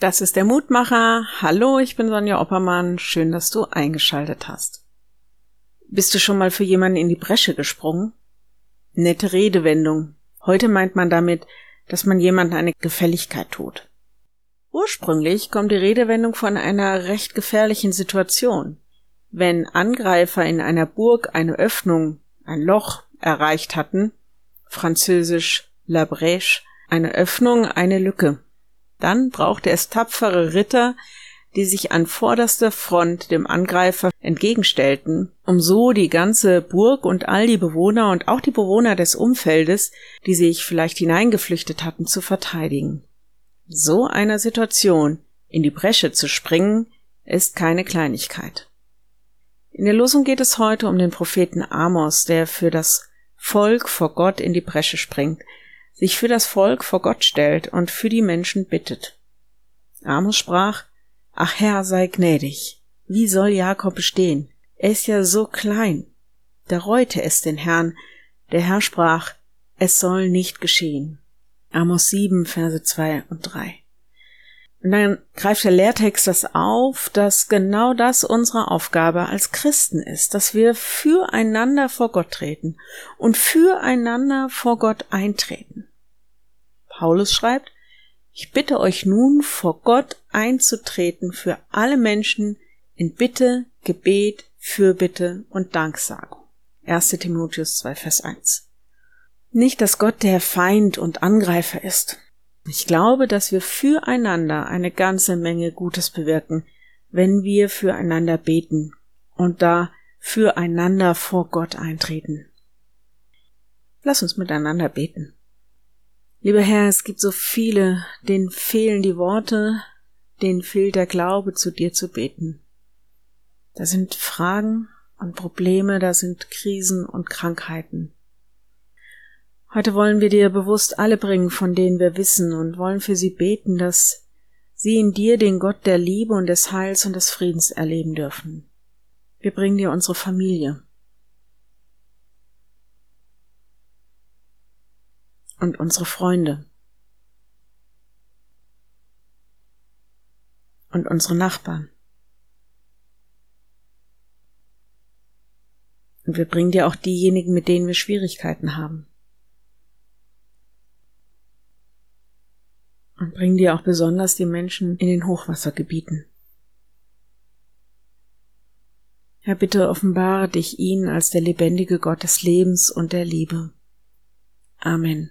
Das ist der Mutmacher. Hallo, ich bin Sonja Oppermann. Schön, dass du eingeschaltet hast. Bist du schon mal für jemanden in die Bresche gesprungen? Nette Redewendung. Heute meint man damit, dass man jemandem eine Gefälligkeit tut. Ursprünglich kommt die Redewendung von einer recht gefährlichen Situation. Wenn Angreifer in einer Burg eine Öffnung, ein Loch erreicht hatten, französisch la brèche, eine Öffnung, eine Lücke, dann brauchte es tapfere Ritter, die sich an vorderster Front dem Angreifer entgegenstellten, um so die ganze Burg und all die Bewohner und auch die Bewohner des Umfeldes, die sich vielleicht hineingeflüchtet hatten, zu verteidigen. So einer Situation in die Bresche zu springen, ist keine Kleinigkeit. In der Losung geht es heute um den Propheten Amos, der für das Volk vor Gott in die Bresche springt, sich für das Volk vor Gott stellt und für die Menschen bittet. Amos sprach, Ach Herr, sei gnädig. Wie soll Jakob bestehen? Er ist ja so klein. Da reute es den Herrn. Der Herr sprach, es soll nicht geschehen. Amos 7, Verse 2 und 3. Und dann greift der Lehrtext das auf, dass genau das unsere Aufgabe als Christen ist, dass wir füreinander vor Gott treten und füreinander vor Gott eintreten. Paulus schreibt, ich bitte euch nun vor Gott einzutreten für alle Menschen in Bitte, Gebet, Fürbitte und Danksagung. 1. Timotheus 2, Vers 1. Nicht, dass Gott der Feind und Angreifer ist. Ich glaube, dass wir füreinander eine ganze Menge Gutes bewirken, wenn wir füreinander beten und da füreinander vor Gott eintreten. Lass uns miteinander beten. Lieber Herr, es gibt so viele, denen fehlen die Worte, denen fehlt der Glaube, zu dir zu beten. Da sind Fragen und Probleme, da sind Krisen und Krankheiten. Heute wollen wir dir bewusst alle bringen, von denen wir wissen, und wollen für sie beten, dass sie in dir den Gott der Liebe und des Heils und des Friedens erleben dürfen. Wir bringen dir unsere Familie, und unsere Freunde und unsere Nachbarn. Und wir bringen dir auch diejenigen, mit denen wir Schwierigkeiten haben. Und bringen dir auch besonders die Menschen in den Hochwassergebieten. Herr, bitte offenbare dich ihnen als der lebendige Gott des Lebens und der Liebe. Amen.